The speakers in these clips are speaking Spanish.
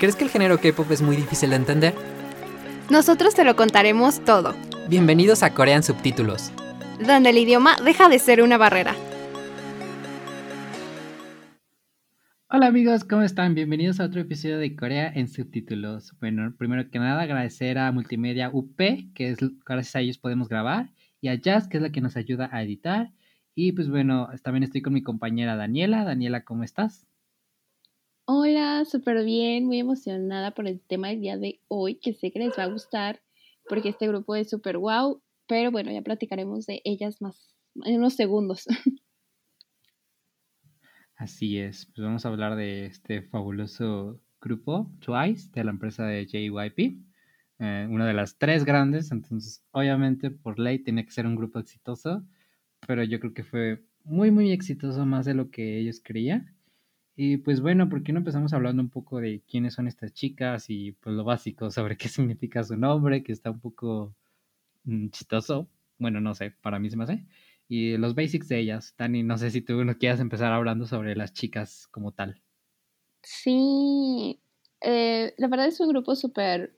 ¿Crees que el género K-pop es muy difícil de entender? Nosotros te lo contaremos todo, Bienvenidos a Corean Subtítulos. donde el idioma deja de ser una barrera. Hola amigos, ¿cómo están? Bienvenidos a otro episodio de Corea en subtítulos. Bueno, primero que nada agradecer a Multimedia UP, que es gracias a ellos podemos grabar, y a Jazz, que es la que nos ayuda a editar. Y pues bueno, también estoy con mi compañera Daniela. Daniela, ¿cómo estás? Hola, súper bien, muy emocionada por el tema del día de hoy, que sé que les va a gustar, porque este grupo es súper wow, pero bueno, ya platicaremos de ellas más en unos segundos. Así es, pues vamos a hablar de este fabuloso grupo, Twice, de la empresa de JYP, eh, una de las tres grandes, entonces obviamente por ley tiene que ser un grupo exitoso, pero yo creo que fue muy, muy exitoso más de lo que ellos creían. Y pues bueno, ¿por qué no empezamos hablando un poco de quiénes son estas chicas y pues lo básico sobre qué significa su nombre, que está un poco mm, chistoso? Bueno, no sé, para mí se me hace. Y los basics de ellas. Dani, no sé si tú no quieras empezar hablando sobre las chicas como tal. Sí, eh, la verdad es un grupo súper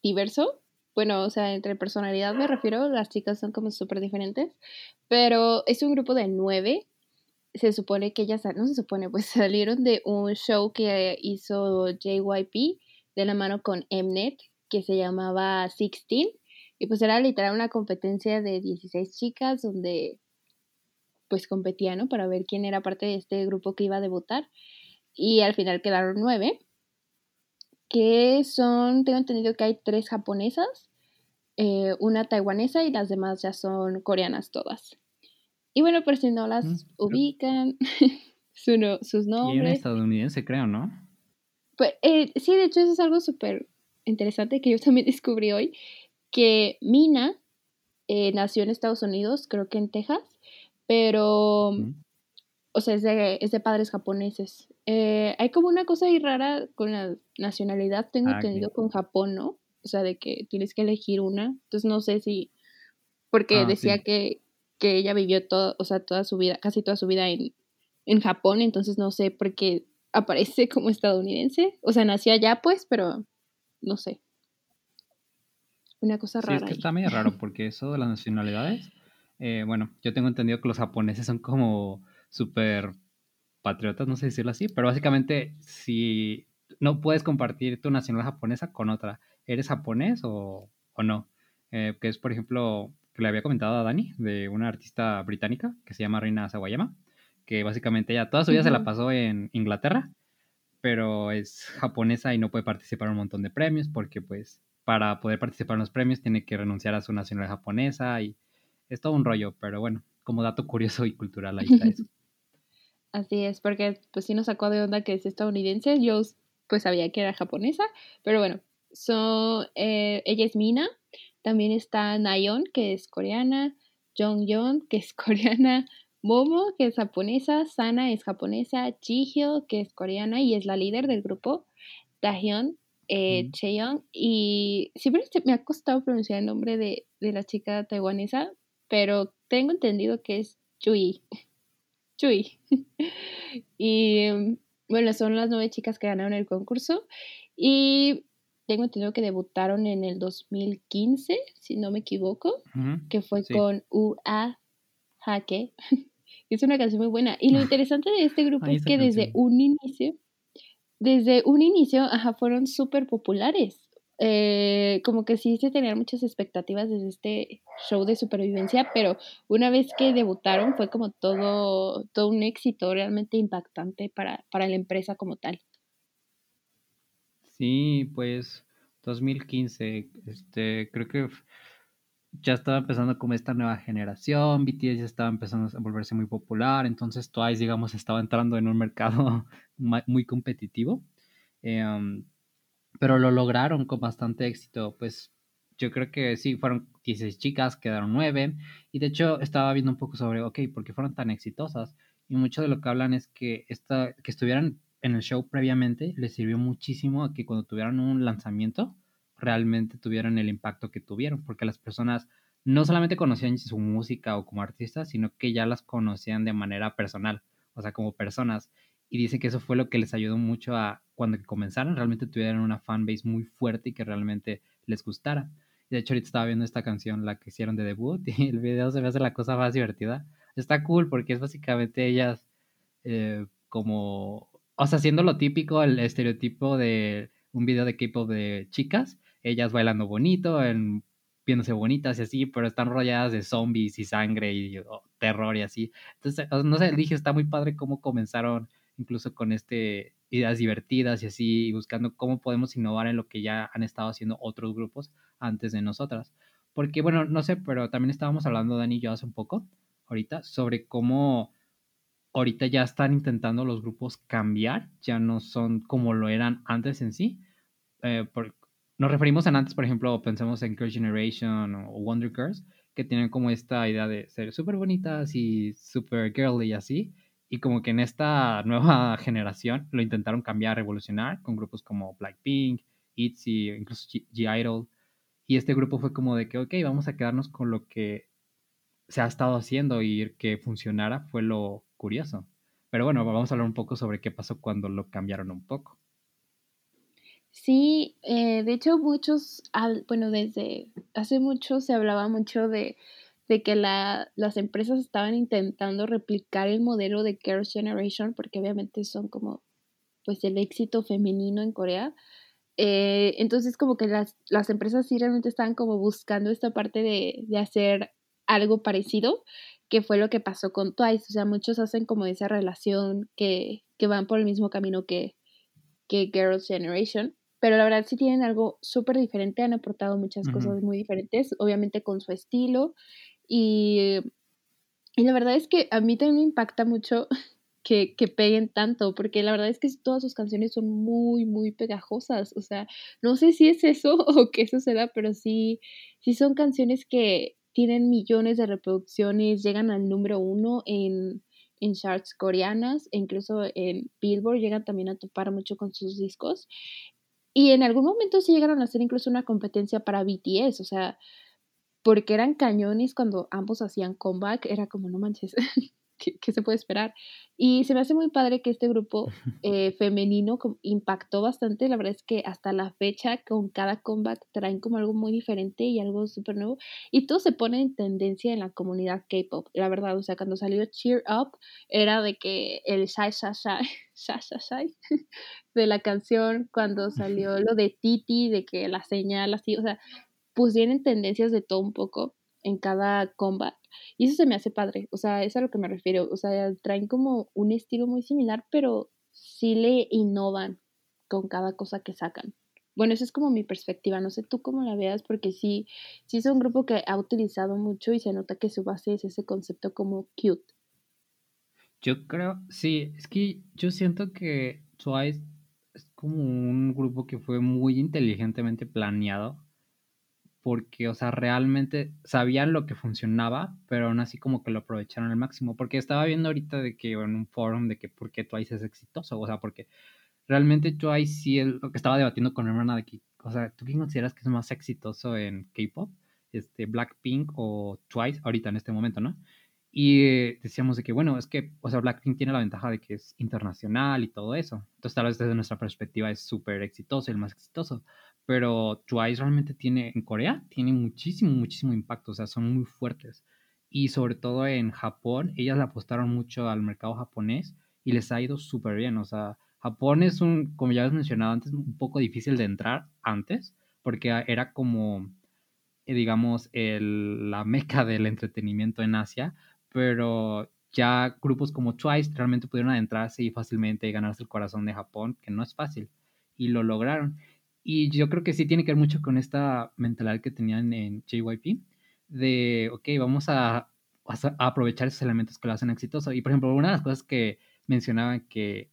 diverso. Bueno, o sea, entre personalidad me refiero, las chicas son como súper diferentes, pero es un grupo de nueve. Se supone que ellas, no se supone, pues salieron de un show que hizo JYP de la mano con Mnet, que se llamaba Sixteen. Y pues era literal una competencia de 16 chicas donde pues competían, ¿no? Para ver quién era parte de este grupo que iba a debutar. Y al final quedaron nueve, que son, tengo entendido que hay tres japonesas, eh, una taiwanesa y las demás ya son coreanas todas. Y bueno, por si no las Mm, ubican, su no- sus Y nombres. estadounidense, creo, ¿no? Pues, eh, sí, de hecho eso es algo súper interesante que yo también descubrí hoy, que Mina eh, nació en Estados Unidos, creo que en Texas, pero, Mm. o sea, es de, es de padres japoneses. Eh, hay como una cosa ahí rara con la nacionalidad, tengo Ah, entendido con Japón, ¿no? O sea, de que tienes que elegir una, entonces no sé si, porque Ah, decía sí. que, que ella vivió todo, o sea, toda su vida, casi toda su vida en, en Japón, entonces no sé por qué aparece como estadounidense. O sea, nació allá, pues, pero no sé. Una cosa Sí, rara. es que ahí. está medio raro porque eso de las nacionalidades, eh, bueno, yo tengo entendido que los japoneses son como súper patriotas, no sé decirlo así, pero básicamente si no puedes compartir tu nacionalidad japonesa con otra, ¿eres japonés o, o no? Eh, que es, por ejemplo, que le había comentado a Dani, de una artista británica que se llama Rina Sawayama, que básicamente ella toda su vida se la pasó en Inglaterra, pero es japonesa y no puede participar en un montón de premios porque pues para poder participar en los premios tiene que renunciar a su nacionalidad japonesa y es todo un rollo, pero bueno, como dato curioso y cultural ahí está eso. Así es, porque pues sí nos sacó de onda que es estadounidense. Yo pues sabía que era japonesa, pero bueno, so, eh, ella es Mina. También está Nayeon, que es coreana. Jongyeon, que es coreana. Momo, que es japonesa. Sana es japonesa. Jihyo, que es coreana y es la líder del grupo. Dahyun, eh, Mm. Cheon. Y siempre me ha costado pronunciar el nombre de, de la chica taiwanesa, pero tengo entendido que es Chui. Chui. y em, bueno, son las nueve chicas que ganaron el concurso. Y tengo entendido que debutaron en el 2015, si no me equivoco, que fue Sí. con Ua Hake. es una canción muy buena. Y lo interesante de este grupo es que desde un inicio, desde un inicio, ajá, fueron súper populares. Eh, como que sí se tenían muchas expectativas desde este show de supervivencia, pero una vez que debutaron fue como todo, todo un éxito realmente impactante para, para la empresa como tal. Sí, pues 2015, este, creo que ya estaba empezando como esta nueva generación, BTS ya estaba empezando a volverse muy popular, entonces Twice, digamos, estaba entrando en un mercado muy competitivo. Um, pero lo lograron con bastante éxito. Pues yo creo que sí, fueron 16 chicas, quedaron 9. Y de hecho estaba viendo un poco sobre, ok, ¿por qué fueron tan exitosas? Y mucho de lo que hablan es que, esta, que estuvieran en el show previamente les sirvió muchísimo a que cuando tuvieran un lanzamiento realmente tuvieran el impacto que tuvieron, porque las personas no solamente conocían su música o como artistas, sino que ya las conocían de manera personal, o sea, como personas. Y dice que eso fue lo que les ayudó mucho a cuando comenzaron, realmente tuvieran una fanbase muy fuerte y que realmente les gustara. De hecho, ahorita estaba viendo esta canción, la que hicieron de debut, y el video se me hace la cosa más divertida. Está cool porque es básicamente ellas eh, como, o sea, haciendo lo típico, el estereotipo de un video de K-pop de chicas, ellas bailando bonito, en, viéndose bonitas y así, pero están rodeadas de zombies y sangre y oh, terror y así. Entonces, no sé, dije, está muy padre cómo comenzaron incluso con este ideas divertidas y así, buscando cómo podemos innovar en lo que ya han estado haciendo otros grupos antes de nosotras. Porque, bueno, no sé, pero también estábamos hablando, Dani y yo, hace un poco, ahorita, sobre cómo ahorita ya están intentando los grupos cambiar, ya no son como lo eran antes en sí. Eh, nos referimos a antes, por ejemplo, pensemos en Girl Generation o Wonder Girls, que tienen como esta idea de ser súper bonitas y súper girly y así. Y como que en esta nueva generación lo intentaron cambiar, revolucionar con grupos como Blackpink, ITZY, incluso G-Idol. Y este grupo fue como de que, ok, vamos a quedarnos con lo que se ha estado haciendo y que funcionara fue lo curioso. Pero bueno, vamos a hablar un poco sobre qué pasó cuando lo cambiaron un poco. Sí, eh, de hecho muchos, bueno, desde hace mucho se hablaba mucho de de que la, las empresas estaban intentando replicar el modelo de Girls' Generation, porque obviamente son como pues el éxito femenino en Corea. Eh, entonces como que las, las, empresas sí realmente estaban como buscando esta parte de, de, hacer algo parecido, que fue lo que pasó con Twice. O sea, muchos hacen como esa relación que, que van por el mismo camino que, que Girls' Generation. Pero la verdad sí tienen algo súper diferente, han aportado muchas cosas muy diferentes, obviamente con su estilo. Y, y la verdad es que a mí también me impacta mucho que, que, peguen tanto, porque la verdad es que todas sus canciones son muy, muy pegajosas. O sea, no sé si es eso o qué suceda, pero sí, sí son canciones que tienen millones de reproducciones, llegan al número uno en, en charts coreanas, e incluso en Billboard llegan también a topar mucho con sus discos. Y en algún momento sí llegaron a hacer incluso una competencia para BTS, o sea, porque eran cañones cuando ambos hacían comeback, era como, no manches, ¿qué, se puede esperar? Y se me hace muy padre que este grupo eh, femenino impactó bastante, la verdad es que hasta la fecha con cada comeback traen como algo muy diferente y algo súper nuevo, y todo se pone en tendencia en la comunidad K-Pop, la verdad, o sea, cuando salió Cheer Up era de que el shy, shy, shy, shy, shy, shy de la canción, cuando salió lo de Titi, de que la señal así, o sea, pusieron tendencias de todo un poco en cada combat. Y eso se me hace padre, o sea, es a lo que me refiero. O sea, traen como un estilo muy similar, pero sí le innovan con cada cosa que sacan. Bueno, esa es como mi perspectiva, no sé tú cómo la veas, porque sí, sí es un grupo que ha utilizado mucho y se nota que su base es ese concepto como cute. Yo creo, sí, es que yo siento que Twice es como un grupo que fue muy inteligentemente planeado porque, o sea, realmente sabían lo que funcionaba, pero aún así como que lo aprovecharon al máximo, porque estaba viendo ahorita de que en un foro de que por qué Twice es exitoso, o sea, porque realmente Twice sí es lo que estaba debatiendo con mi hermana de que, o sea, ¿tú quién consideras que es más exitoso en K-pop? Este, Blackpink o Twice, ahorita en este momento, ¿no? Y decíamos de que, bueno, es que, o sea, Blackpink tiene la ventaja de que es internacional y todo eso. Entonces, tal vez desde nuestra perspectiva es súper exitoso, el más exitoso pero Twice realmente tiene, en Corea, tiene muchísimo, muchísimo impacto, o sea, son muy fuertes. Y sobre todo en Japón, ellas apostaron mucho al mercado japonés y les ha ido súper bien, o sea, Japón es un, como ya habías mencionado antes, un poco difícil de entrar antes, porque era como, eh, digamos, el, la meca del entretenimiento en Asia, pero ya grupos como Twice realmente pudieron adentrarse y fácilmente ganarse el corazón de Japón, que no es fácil, y lo lograron. Y yo creo que sí tiene que ver mucho con esta mentalidad que tenían en JYP, de, ok, vamos a, aprovechar esos elementos que lo hacen exitoso. Y por ejemplo, una de las cosas que mencionaban que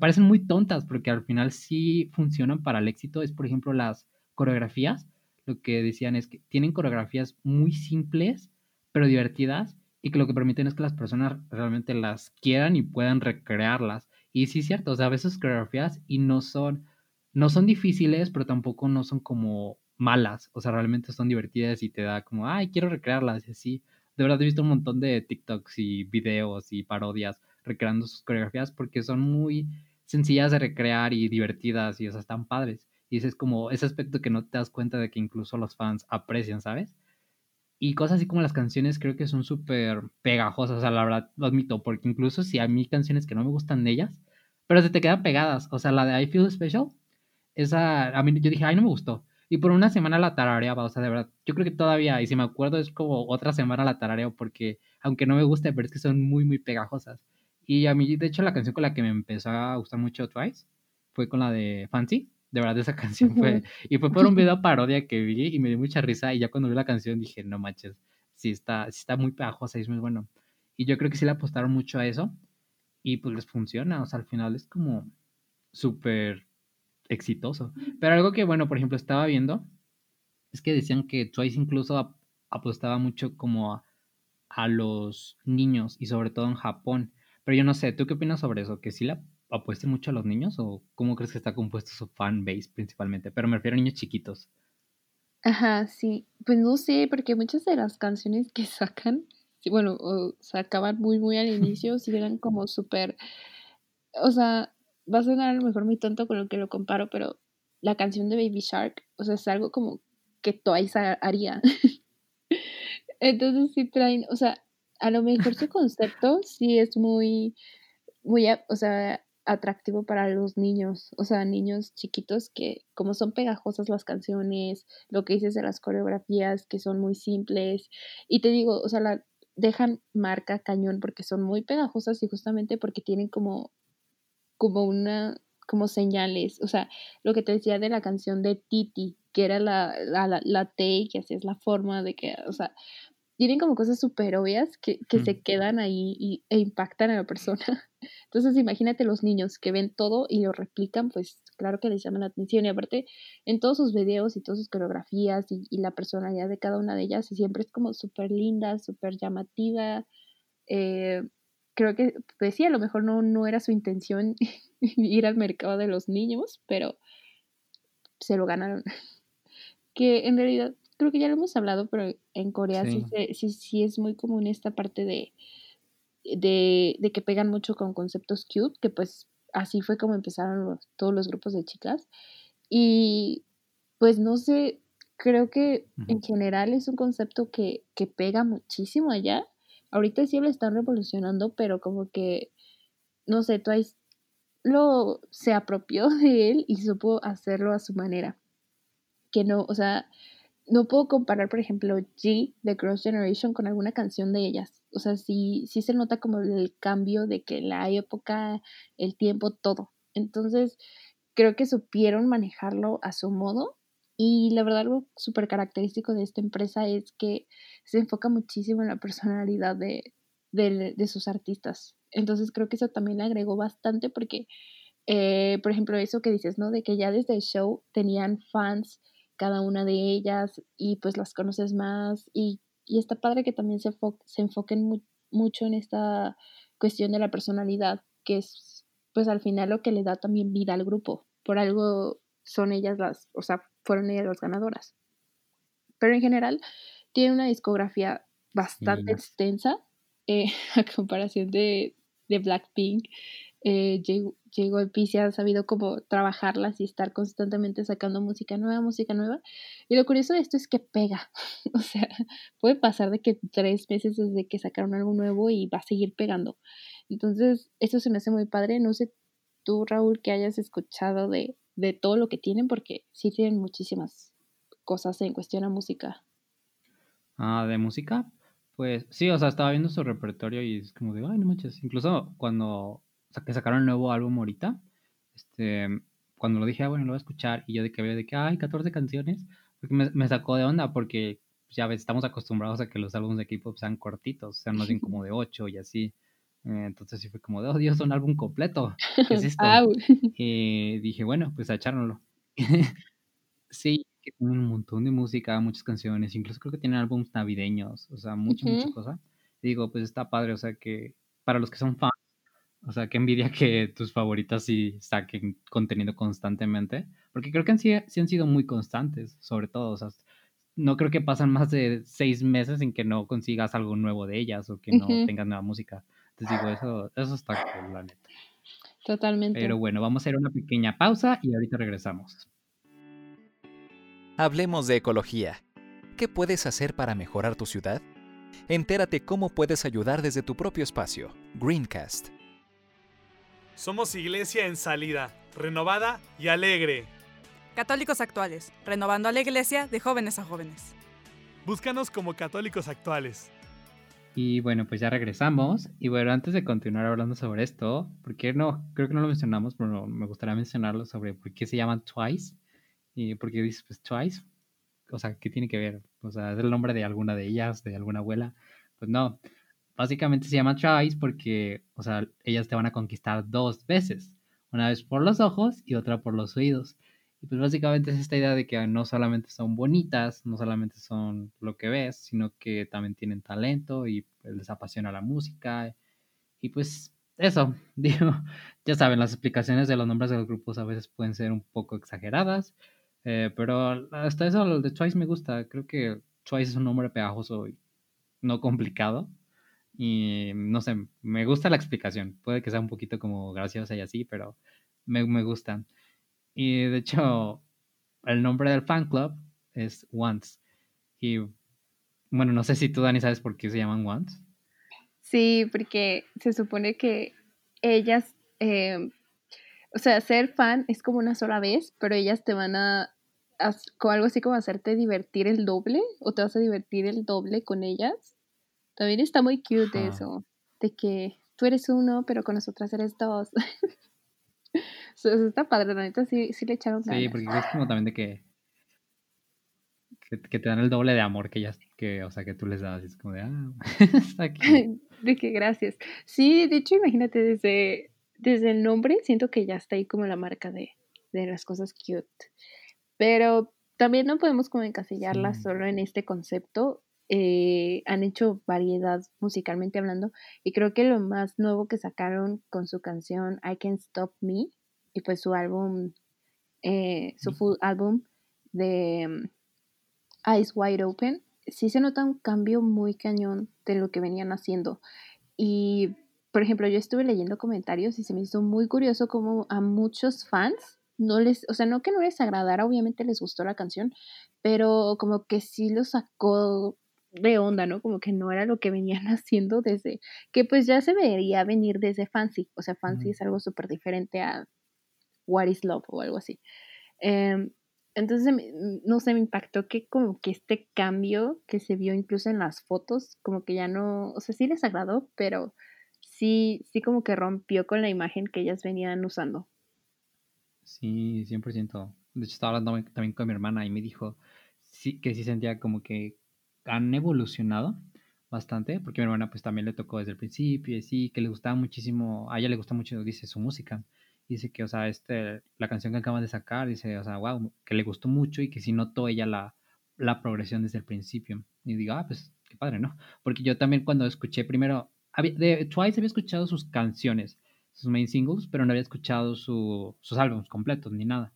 parecen muy tontas porque al final sí funcionan para el éxito. Es, por ejemplo, las coreografías. Lo que decían es que tienen coreografías muy simples, pero divertidas, y que lo que permiten es que las personas realmente las quieran y puedan recrearlas. Y sí es cierto, o sea, a veces coreografías y no son, no son difíciles, pero tampoco no son como malas, o sea, realmente son divertidas y te da como, ay, quiero recrearlas y así. De verdad he visto un montón de TikToks y videos y parodias recreando sus coreografías porque son muy sencillas de recrear y divertidas y, o sea, están padres. Y ese es como ese aspecto que no te das cuenta de que incluso los fans aprecian, ¿sabes? Y cosas así como las canciones creo que son súper pegajosas, o sea, la verdad lo admito, porque incluso si a mí canciones que no me gustan de ellas, pero se te quedan pegadas, o sea, la de I Feel Special, esa, a mí yo dije, ay, no me gustó. Y por una semana la tarareaba, o sea, de verdad, yo creo que todavía, y si me acuerdo, es como otra semana la tarareo, porque aunque no me guste, pero es que son muy, muy pegajosas. Y a mí, de hecho, la canción con la que me empezó a gustar mucho Twice fue con la de Fancy. De verdad, esa canción fue. Y fue por un video parodia que vi y me dio mucha risa. Y ya cuando vi la canción dije, no manches, sí está, sí está muy pegajosa y es muy bueno. Y yo creo que sí le apostaron mucho a eso. Y pues les funciona. O sea, al final es como súper exitoso. Pero algo que, bueno, por ejemplo, estaba viendo es que decían que Twice incluso apostaba mucho como a, a los niños y sobre todo en Japón. Pero yo no sé, ¿tú qué opinas sobre eso? ¿Que sí la apueste mucho a los niños o cómo crees que está compuesto su fan base principalmente? Pero me refiero a niños chiquitos. Ajá, sí. Pues no sé, porque muchas de las canciones que sacan, bueno, o sacaban muy, muy al inicio, sí eran como súper. O sea, va a sonar a lo mejor muy tonto con lo que lo comparo, pero la canción de Baby Shark, o sea, es algo como que Twice haría. Entonces sí traen, o sea, a lo mejor su concepto sí es muy, muy, o sea, atractivo para los niños, o sea, niños chiquitos que como son pegajosas las canciones, lo que dices de las coreografías que son muy simples y te digo, o sea, la dejan marca cañón porque son muy pegajosas y justamente porque tienen como como una como señales, o sea, lo que te decía de la canción de Titi, que era la, la, la, T, que así es la forma de que, o sea, tienen como cosas súper obvias que, que se quedan ahí y, e impactan a la persona. Entonces imagínate los niños que ven todo y lo replican, pues claro que les llama la atención. Y aparte, en todos sus videos y todas sus coreografías y, y la personalidad de cada una de ellas siempre es como súper linda, súper llamativa. Eh, creo que, pues sí, a lo mejor no, no era su intención ir al mercado de los niños, pero se lo ganaron. que en realidad creo que ya lo hemos hablado, pero en Corea sí, sí, sí, es muy común esta parte de, de, de, que pegan mucho con conceptos cute, que pues así fue como empezaron todos los grupos de chicas. Y pues no sé, creo que en general es un concepto que, que pega muchísimo allá. Ahorita sí lo están revolucionando, pero como que, no sé, Twice lo se apropió de él y supo hacerlo a su manera. Que no, o sea, no puedo comparar, por ejemplo, G de Cross Generation con alguna canción de ellas. O sea, sí, sí se nota como el cambio de que la época, el tiempo, todo. Entonces, creo que supieron manejarlo a su modo. Y la verdad, algo súper característico de esta empresa es que se enfoca muchísimo en la personalidad de, de, sus artistas. Entonces, creo que eso también le agregó bastante porque, eh, por ejemplo, eso que dices, ¿no? De que ya desde el show tenían fans cada una de ellas y pues las conoces más y, y está padre que también se, se enfoquen mucho en esta cuestión de la personalidad, que es pues al final lo que le da también vida al grupo. Por algo son ellas las, o sea, fueron ellas las ganadoras. Pero en general tiene una discografía bastante extensa eh, a comparación de, de Blackpink eh, el se ha sabido cómo trabajarlas y estar constantemente sacando música nueva, música nueva. Y lo curioso de esto es que pega. o sea, puede pasar de que tres meses desde que sacaron algo nuevo y va a seguir pegando. Entonces, eso se me hace muy padre. No sé tú, Raúl, que hayas escuchado de, de todo lo que tienen, porque sí tienen muchísimas cosas en cuestión a música. Ah, de música. Pues sí, o sea, estaba viendo su repertorio y es como de, ay, no manches. Incluso cuando que sacaron el nuevo álbum ahorita, este, cuando lo dije, ah, bueno, lo voy a escuchar, y yo de que veo de que hay 14 canciones, porque me, sacó de onda, porque ya ves, estamos acostumbrados a que los álbumes de equipo sean cortitos, sean más bien como de 8 y así. Entonces sí fue como, oh Dios, un álbum completo. ¿Qué es esto? Dije, bueno, pues a echárnoslo. sí, que tiene un montón de música, muchas canciones, incluso creo que tienen álbumes navideños, o sea, mucha, mucha Ujú. cosa. Y digo, pues está padre, o sea, que para los que son fans, o sea, que envidia que tus favoritas sí saquen contenido constantemente, porque creo que han, sí, sí han sido muy constantes, sobre todo, o sea, no creo que pasan más de seis meses sin que no consigas algo nuevo de ellas o que no tengas nueva música. Entonces digo, eso, eso está cool, la neta. Totalmente. Pero bueno, vamos a hacer una pequeña pausa y ahorita regresamos. Hablemos de ecología. ¿Qué puedes hacer para mejorar tu ciudad? Entérate cómo puedes ayudar desde tu propio espacio. Greencast. Somos iglesia en salida, renovada y alegre. Católicos actuales, renovando a la iglesia de jóvenes a jóvenes. Búscanos como católicos actuales. Y bueno, pues ya regresamos. Y bueno, antes de continuar hablando sobre esto, porque no, creo que no lo mencionamos, pero me gustaría mencionarlo sobre por qué se llaman Twice. Y por qué dices, pues Twice. O sea, ¿qué tiene que ver? O sea, ¿es el nombre de alguna de ellas, de alguna abuela? Pues no. Básicamente se llama Twice porque, o sea, ellas te van a conquistar dos veces. Una vez por los ojos y otra por los oídos. Y pues básicamente es esta idea de que no solamente son bonitas, no solamente son lo que ves, sino que también tienen talento y pues, les apasiona la música. Y pues eso, digo, ya saben, las explicaciones de los nombres de los grupos a veces pueden ser un poco exageradas, eh, pero hasta eso el de Twice me gusta. Creo que Twice es un nombre pegajoso y no complicado. Y no sé, me gusta la explicación. Puede que sea un poquito como graciosa y así, pero me, me gusta. Y de hecho, el nombre del fan club es Once. Y bueno, no sé si tú, Dani, sabes por qué se llaman Once. Sí, porque se supone que ellas, eh, o sea, ser fan es como una sola vez, pero ellas te van a, con algo así como hacerte divertir el doble, o te vas a divertir el doble con ellas. También está muy cute eso, de que tú eres uno, pero con nosotras eres dos. Está padre, la neta, sí, sí le echaron Sí, ganas. porque es como también de que, que, que te dan el doble de amor que ellas, que, o sea, que tú les das. y es como de, ah, está aquí. De que gracias. Sí, de hecho, imagínate, desde, desde el nombre siento que ya está ahí como la marca de, de las cosas cute. Pero también no podemos como encasillarlas Sí. solo en este concepto. Eh, han hecho variedad musicalmente hablando y creo que lo más nuevo que sacaron con su canción I Can't Stop Me y pues su álbum, eh, su full álbum de mm, Eyes Wide Open, sí se nota un cambio muy cañón de lo que venían haciendo. Y, por ejemplo, yo estuve leyendo comentarios y se me hizo muy curioso como a muchos fans no les, o sea, no que no les agradara, obviamente les gustó la canción, pero como que sí lo sacó de onda, ¿no? Como que no era lo que venían haciendo desde, que pues ya se vería venir desde Fancy, o sea, Fancy es algo súper diferente a What is Love o algo así. Em, entonces, no sé, me impactó que como que este cambio que se vio incluso en las fotos, como que ya no, o sea, sí les agradó, pero sí, sí como que rompió con la imagen que ellas venían usando. Sí, 100%. De hecho, estaba hablando también con mi hermana y me dijo sí, que sí sentía como que han evolucionado bastante, porque mi hermana pues también le tocó desde el principio y sí, que le gustaba muchísimo, a ella le gusta mucho, dice, su música. Dice que, o sea, este, la canción que acaban de sacar, dice, o sea, wow, que le gustó mucho y que sí notó ella la, la progresión desde el principio. Y digo, ah, pues qué padre, ¿no? Porque yo también cuando escuché primero, de Twice había escuchado sus canciones, sus main singles, pero no había escuchado su- sus álbumes completos ni nada.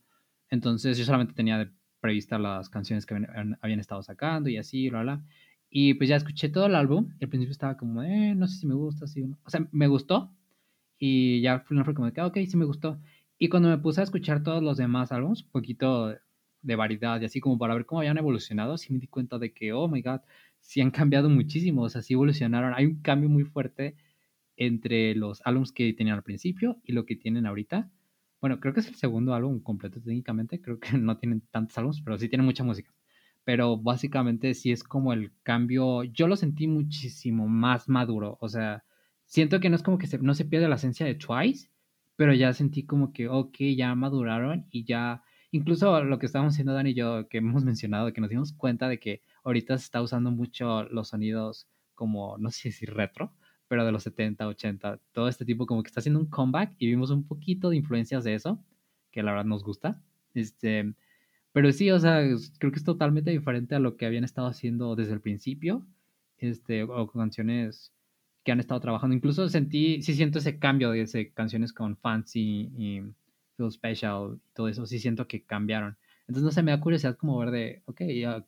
Entonces yo solamente tenía de prevista las canciones que habían, habían estado sacando y así, bla, bla. Y pues ya escuché todo el álbum al principio estaba como, eh, no sé si me gusta, o no. O sea, me gustó y ya fue como ah, ok, sí me gustó. Y cuando me puse a escuchar todos los demás álbumes, un poquito de variedad y así como para ver cómo habían evolucionado, sí me di cuenta de que, oh my god, sí han cambiado muchísimo, o sea, sí evolucionaron. Hay un cambio muy fuerte entre los álbumes que tenían al principio y lo que tienen ahorita. Bueno, creo que es el segundo álbum completo técnicamente, creo que no tienen tantos álbumes, pero sí tienen mucha música. Pero básicamente sí es como el cambio, yo lo sentí muchísimo más maduro, o sea, siento que no es como que se, no se pierde la esencia de Twice, pero ya sentí como que, ok, ya maduraron y ya, incluso lo que estábamos haciendo Dani y yo, que hemos mencionado, que nos dimos cuenta de que ahorita se está usando mucho los sonidos como, no sé si retro, pero de los 70, 80, todo este tipo como que está haciendo un comeback y vimos un poquito de influencias de eso, que la verdad nos gusta. Este, pero sí, o sea, creo que es totalmente diferente a lo que habían estado haciendo desde el principio, este, o canciones que han estado trabajando. Incluso sentí, sí siento ese cambio de ese, canciones con Fancy y Feel Special y todo eso, sí siento que cambiaron. Entonces, no sé, me da curiosidad como ver de, ok,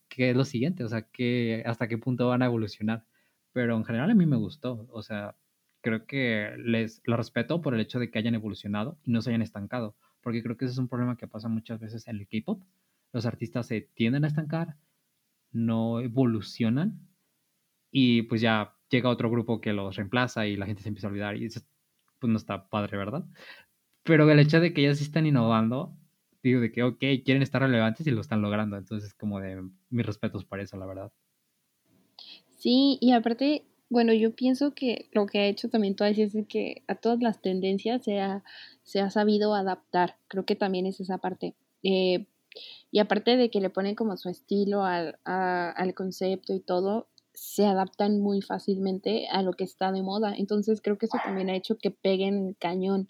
¿qué es lo siguiente? O sea, ¿qué, ¿hasta qué punto van a evolucionar? Pero en general a mí me gustó, o sea, creo que les lo respeto por el hecho de que hayan evolucionado y no se hayan estancado, porque creo que ese es un problema que pasa muchas veces en el K-pop. Los artistas se tienden a estancar, no evolucionan y pues ya llega otro grupo que los reemplaza y la gente se empieza a olvidar y eso pues no está padre, ¿verdad? Pero el hecho de que ellos sí están innovando, digo de que, ok, quieren estar relevantes y lo están logrando, entonces como de mis respetos para eso, la verdad. Sí, y aparte, bueno, yo pienso que lo que ha hecho también Twice es que a todas las tendencias se ha, se ha sabido adaptar, creo que también es esa parte. Eh, y aparte de que le ponen como su estilo al, al concepto y todo, se adaptan muy fácilmente a lo que está de moda. Entonces creo que eso también ha hecho que peguen cañón.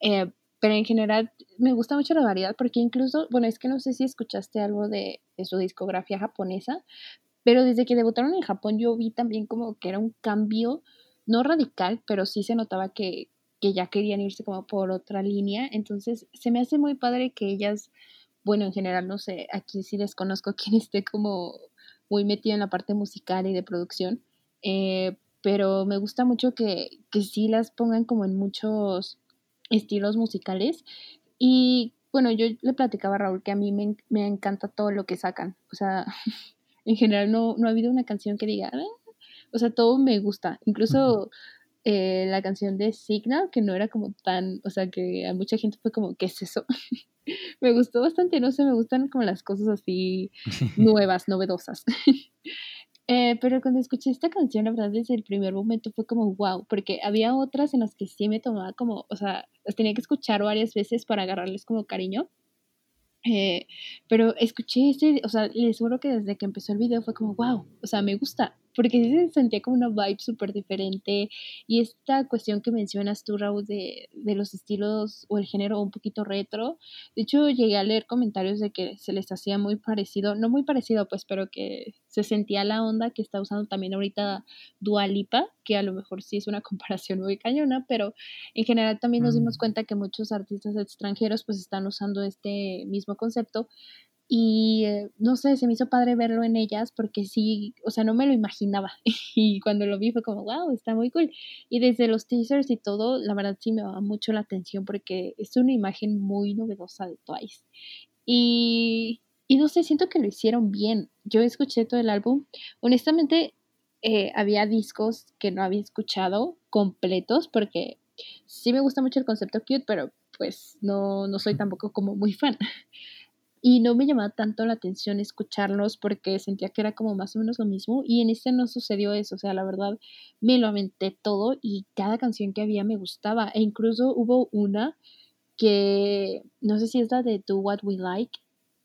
Eh, pero en general me gusta mucho la variedad porque incluso, bueno, es que no sé si escuchaste algo de, de, su discografía japonesa, pero desde que debutaron en Japón yo vi también como que era un cambio, no radical, pero sí se notaba que, que ya querían irse como por otra línea. Entonces se me hace muy padre que ellas, bueno, en general, no sé, aquí sí desconozco quién esté como muy metido en la parte musical y de producción, eh, pero me gusta mucho que, que sí las pongan como en muchos estilos musicales y bueno, yo le platicaba a Raúl que a mí me, me encanta todo lo que sacan, o sea, en general no, no ha habido una canción que diga, ah", o sea, todo me gusta, incluso... Eh, la canción de Signal, que no era como tan, o sea, que a mucha gente fue como, ¿qué es eso? me gustó bastante, no sé, me gustan como las cosas así nuevas, novedosas. Eh, pero cuando escuché esta canción, la verdad, desde el primer momento fue como wow, porque había otras en las que sí me tomaba como, o sea, las tenía que escuchar varias veces para agarrarles como cariño. Eh, pero escuché este, o sea, les juro que desde que empezó el video fue como, wow, o sea, me gusta, porque se sentía como una vibe súper diferente. Y esta cuestión que mencionas tú, Raúl, de, de, los estilos o el género un poquito retro, de hecho llegué a leer comentarios de que se les hacía muy parecido, no muy parecido pues, pero que se sentía la onda que está usando también ahorita Dualipa, que a lo mejor sí es una comparación muy cañona, pero en general también nos dimos mm. cuenta que muchos artistas extranjeros pues están usando este mismo concepto y eh, no sé, se me hizo padre verlo en ellas porque sí, o sea, no me lo imaginaba. y cuando lo vi fue como, wow, está muy cool. Y desde los teasers y todo, la verdad sí me va mucho la atención porque es una imagen muy novedosa de Twice. Y, y no sé, siento que lo hicieron bien. Yo escuché todo el álbum. Honestamente, eh, había discos que no había escuchado completos porque sí me gusta mucho el concepto cute, pero pues no, no soy tampoco como muy fan y no me llamaba tanto la atención escucharlos porque sentía que era como más o menos lo mismo y en este no sucedió eso, o sea, la verdad me lo aventé todo y cada canción que había me gustaba e incluso hubo una que no sé si es la de Do What We Like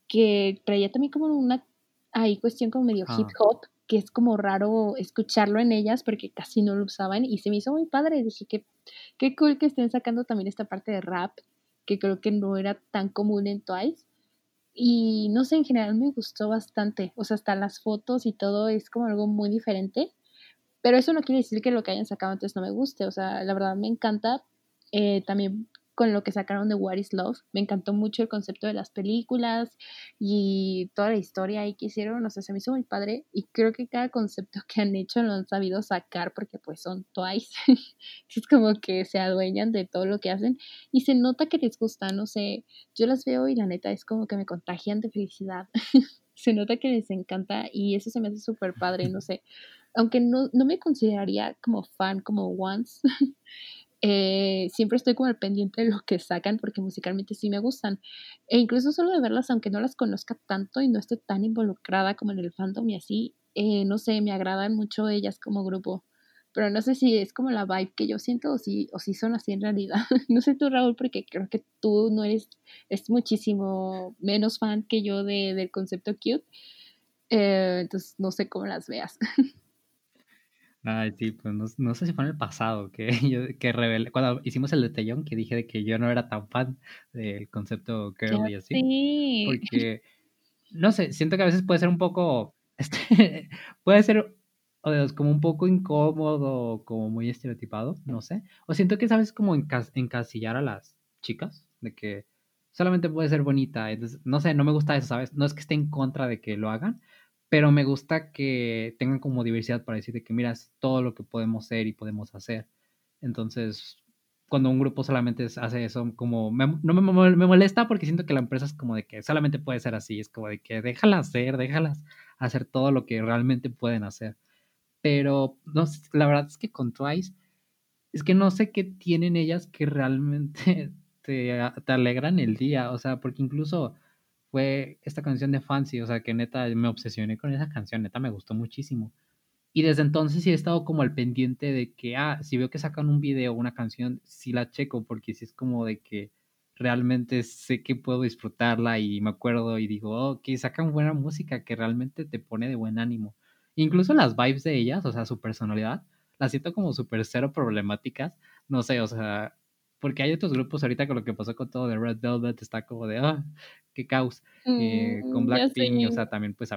que traía también como una ahí cuestión como medio hip ah. hop que es como raro escucharlo en ellas porque casi no lo usaban y se me hizo muy padre, dije que qué cool que estén sacando también esta parte de rap que creo que no era tan común en Twice y no sé, en general me gustó bastante. O sea, hasta las fotos y todo es como algo muy diferente. Pero eso no quiere decir que lo que hayan sacado antes no me guste. O sea, la verdad me encanta. Eh, también con lo que sacaron de What is Love. Me encantó mucho el concepto de las películas y toda la historia ahí que hicieron. O sea, se me hizo muy padre y creo que cada concepto que han hecho lo han sabido sacar porque pues son Twice. es como que se adueñan de todo lo que hacen y se nota que les gusta, no sé, yo las veo y la neta es como que me contagian de felicidad. se nota que les encanta y eso se me hace súper padre, no sé. Aunque no, no me consideraría como fan como once, eh, siempre estoy como al pendiente de lo que sacan porque musicalmente sí me gustan. E incluso solo de verlas, aunque no las conozca tanto y no esté tan involucrada como en el fandom y así, eh, no sé, me agradan mucho ellas como grupo. Pero no sé si es como la vibe que yo siento o si, o si son así en realidad. no sé tú, Raúl, porque creo que tú no eres, es muchísimo menos fan que yo de, del concepto cute. Eh, entonces no sé cómo las veas. Ay, sí, pues no, no sé si fue en el pasado que yo que revelé, cuando hicimos el detallón que dije de que yo no era tan fan del concepto girl y así. Sí. Porque, no sé, siento que a veces puede ser un poco, este, puede ser o de- como un poco incómodo, como muy estereotipado, no sé. O siento que sabes como encas- encasillar a las chicas, de que solamente puede ser bonita. Entonces, no sé, no me gusta eso, ¿sabes? No es que esté en contra de que lo hagan, pero me gusta que tengan como diversidad para decir de que mira, es todo lo que podemos ser y podemos hacer. Entonces, cuando un grupo solamente hace eso, como no me, me molesta porque siento que la empresa es como de que solamente puede ser así, es como de que déjalas hacer, déjalas hacer todo lo que realmente pueden hacer. Pero no la verdad es que con Twice, es que no sé qué tienen ellas que realmente te, te alegran el día, o sea, porque incluso fue esta canción de Fancy, o sea, que neta me obsesioné con esa canción, neta me gustó muchísimo. Y desde entonces sí he estado como al pendiente de que, ah, si veo que sacan un video una canción, sí la checo, porque sí es como de que realmente sé que puedo disfrutarla y me acuerdo y digo, oh, que sacan buena música que realmente te pone de buen ánimo. Incluso las vibes de ellas, o sea, su personalidad, las siento como súper cero problemáticas. No sé, o sea, porque hay otros grupos ahorita con lo que pasó con todo de Red Velvet, está como de, ah, qué caos. Eh, con Mm, Blackpink, o sea, también pues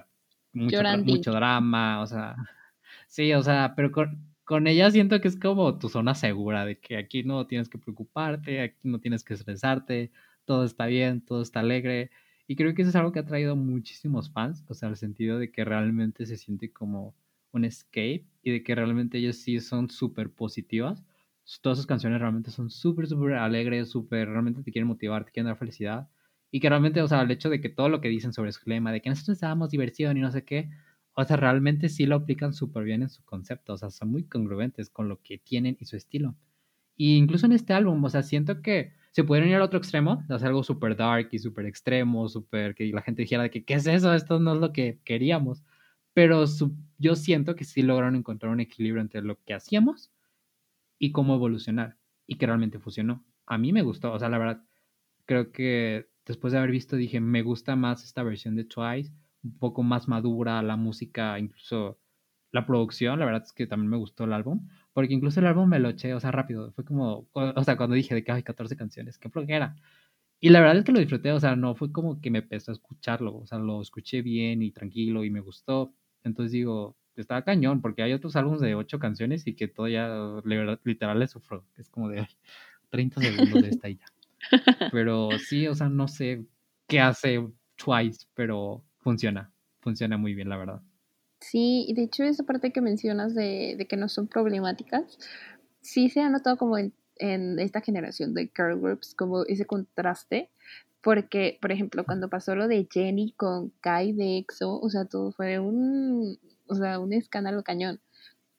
mucho, mucho drama, o sea, sí, o sea, pero con, con ella siento que es como tu zona segura, de que aquí no tienes que preocuparte, aquí no tienes que estresarte, todo está bien, todo está alegre. Y creo que eso es algo que ha traído muchísimos fans, o sea, el sentido de que realmente se siente como un escape y de que realmente ellas sí son súper positivas. Todas sus canciones realmente son súper, súper alegres, súper, realmente te quieren motivar, te quieren dar felicidad. Y que realmente, o sea, el hecho de que todo lo que dicen sobre su lema, de que nosotros damos diversión y no sé qué, o sea, realmente sí lo aplican súper bien en su concepto, o sea, son muy congruentes con lo que tienen y su estilo. Y incluso en este álbum, o sea, siento que se pudieron ir al otro extremo, de hacer algo súper dark y súper extremo, súper que la gente dijera de que, ¿qué es eso? Esto no es lo que queríamos. Pero su- yo siento que sí lograron encontrar un equilibrio entre lo que hacíamos y cómo evolucionar, y que realmente funcionó. A mí me gustó, o sea, la verdad, creo que después de haber visto dije, me gusta más esta versión de Twice, un poco más madura, la música, incluso la producción, la verdad es que también me gustó el álbum, porque incluso el álbum me lo eché, o sea, rápido, fue como, o sea, cuando dije de que hay 14 canciones, qué flojera. Y la verdad es que lo disfruté, o sea, no fue como que me pesó escucharlo, o sea, lo escuché bien y tranquilo y me gustó. Entonces digo, estaba cañón, porque hay otros álbumes de 8 canciones y que todo ya, literal, le sufro. Es como de ay, 30 segundos de esta y ya. Pero sí, o sea, no sé qué hace Twice, pero funciona, funciona muy bien, la verdad. Sí, y de hecho esa parte que mencionas de, de que no son problemáticas, sí se ha notado como en, en esta generación de girl groups, como ese contraste, porque, por ejemplo, cuando pasó lo de Jenny con Kai de EXO, o sea, todo fue un, o sea, un escándalo cañón.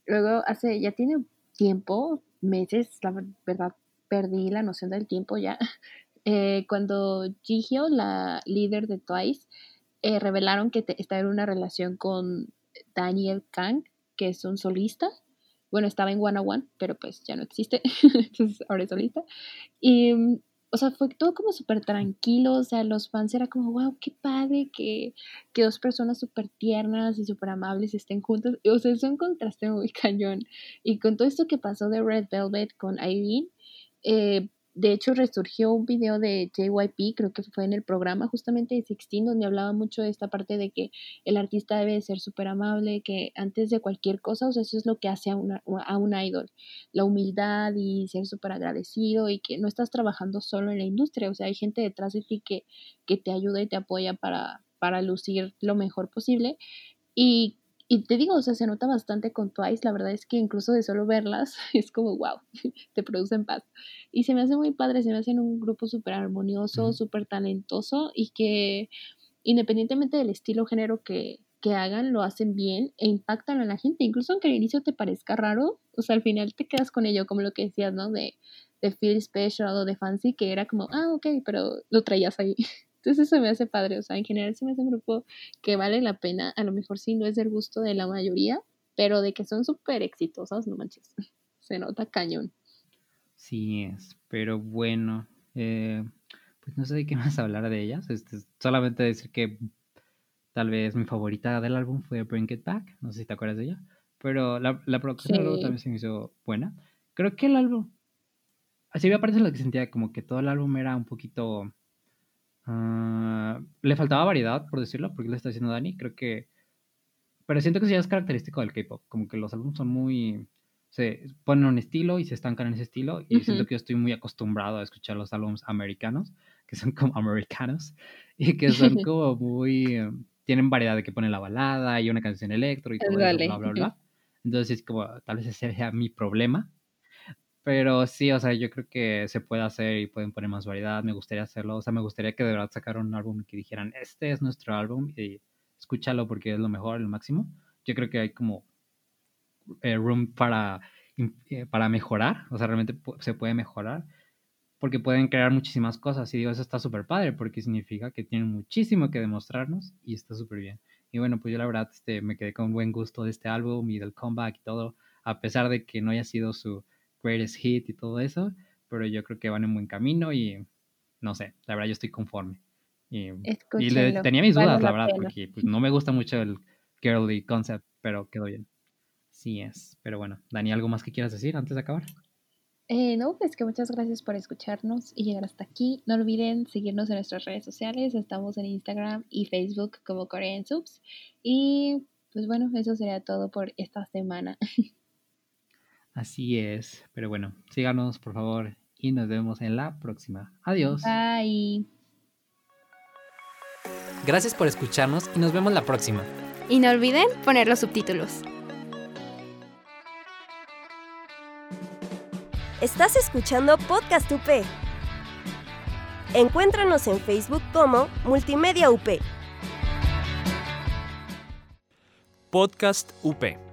Luego, hace, ya tiene tiempo, meses, la ver- verdad, perdí la noción del tiempo ya, eh, cuando Jihyo, la líder de Twice, eh, revelaron que te- estaba en una relación con Daniel Kang, que es un solista. Bueno, estaba en One One, pero pues ya no existe, entonces ahora es solista. Y, mm, o sea, fue todo como súper tranquilo, o sea, los fans era como, wow, qué padre que, que dos personas súper tiernas y súper amables estén juntas. O sea, es un contraste muy cañón. Y con todo esto que pasó de Red Velvet con Irene, eh, de hecho resurgió un video de JYP, creo que fue en el programa justamente de Sixteen, donde hablaba mucho de esta parte de que el artista debe de ser súper amable, que antes de cualquier cosa, o sea, eso es lo que hace a, una, a un idol, la humildad y ser súper agradecido y que no estás trabajando solo en la industria, o sea, hay gente detrás de ti que, que te ayuda y te apoya para, para lucir lo mejor posible. Y, y te digo, o sea, se nota bastante con Twice, la verdad es que incluso de solo verlas es como, wow, te producen paz. Y se me hace muy padre, se me hacen un grupo súper armonioso, súper talentoso y que independientemente del estilo o género que, que hagan, lo hacen bien e impactan a la gente. Incluso aunque al inicio te parezca raro, o sea, al final te quedas con ello, como lo que decías, ¿no? De, de Feel Special o de Fancy, que era como, ah, ok, pero lo traías ahí. Entonces eso me hace padre, o sea, en general se me hace un grupo que vale la pena, a lo mejor sí no es del gusto de la mayoría, pero de que son súper exitosas, no manches, se nota cañón. Sí es, pero bueno, eh, pues no sé de qué más hablar de ellas. Este, solamente decir que tal vez mi favorita del álbum fue Bring It Back, no sé si te acuerdas de ella, Pero la, la producción Sí. también se me hizo buena. Creo que el álbum. Así me parece lo que sentía, como que todo el álbum era un poquito. Ah, le faltaba variedad, por decirlo, porque le está diciendo Dani. Creo que. Pero siento que sí es característico del K-pop. Como que los álbumes son muy. Se ponen un estilo y se estancan en ese estilo. Y siento que yo estoy muy acostumbrado a escuchar los álbumes americanos, que son como americanos, y que son como muy. tienen variedad de que ponen la balada y una canción electro y todo eso, bla, bla. Entonces, es como, tal vez ese sea mi problema. Pero sí, o sea, yo creo que se puede hacer y pueden poner más variedad. Me gustaría hacerlo. O sea, me gustaría que de verdad sacaran un álbum y que dijeran, este es nuestro álbum y escúchalo porque es lo mejor, el máximo. Yo creo que hay como eh, room para, eh, para mejorar. O sea, realmente se puede mejorar porque pueden crear muchísimas cosas. Y digo, eso está súper padre porque significa que tienen muchísimo que demostrarnos y está súper bien. Y bueno, pues yo la verdad este, me quedé con buen gusto de este álbum y del comeback y todo, a pesar de que no haya sido su greatest hit y todo eso, pero yo creo que van en buen camino y no sé, la verdad yo estoy conforme. Y, y le- tenía mis vale dudas, la la verdad, porque pues, no me gusta mucho el girly concept, pero quedó bien. Sí es, pero bueno, Dani, ¿algo más que quieras decir antes de acabar? Eh, no, pues que muchas gracias por escucharnos y llegar hasta aquí. No olviden seguirnos en nuestras redes sociales. Estamos en Instagram y Facebook como Korean Subs. Y pues bueno, eso sería todo por esta semana. Así es, pero bueno, síganos por favor y nos vemos en la próxima. Adiós. Bye. Gracias por escucharnos y nos vemos la próxima. Y no olviden poner los subtítulos. Estás escuchando Podcast UP. Encuéntranos en Facebook como Multimedia UP. Podcast UP.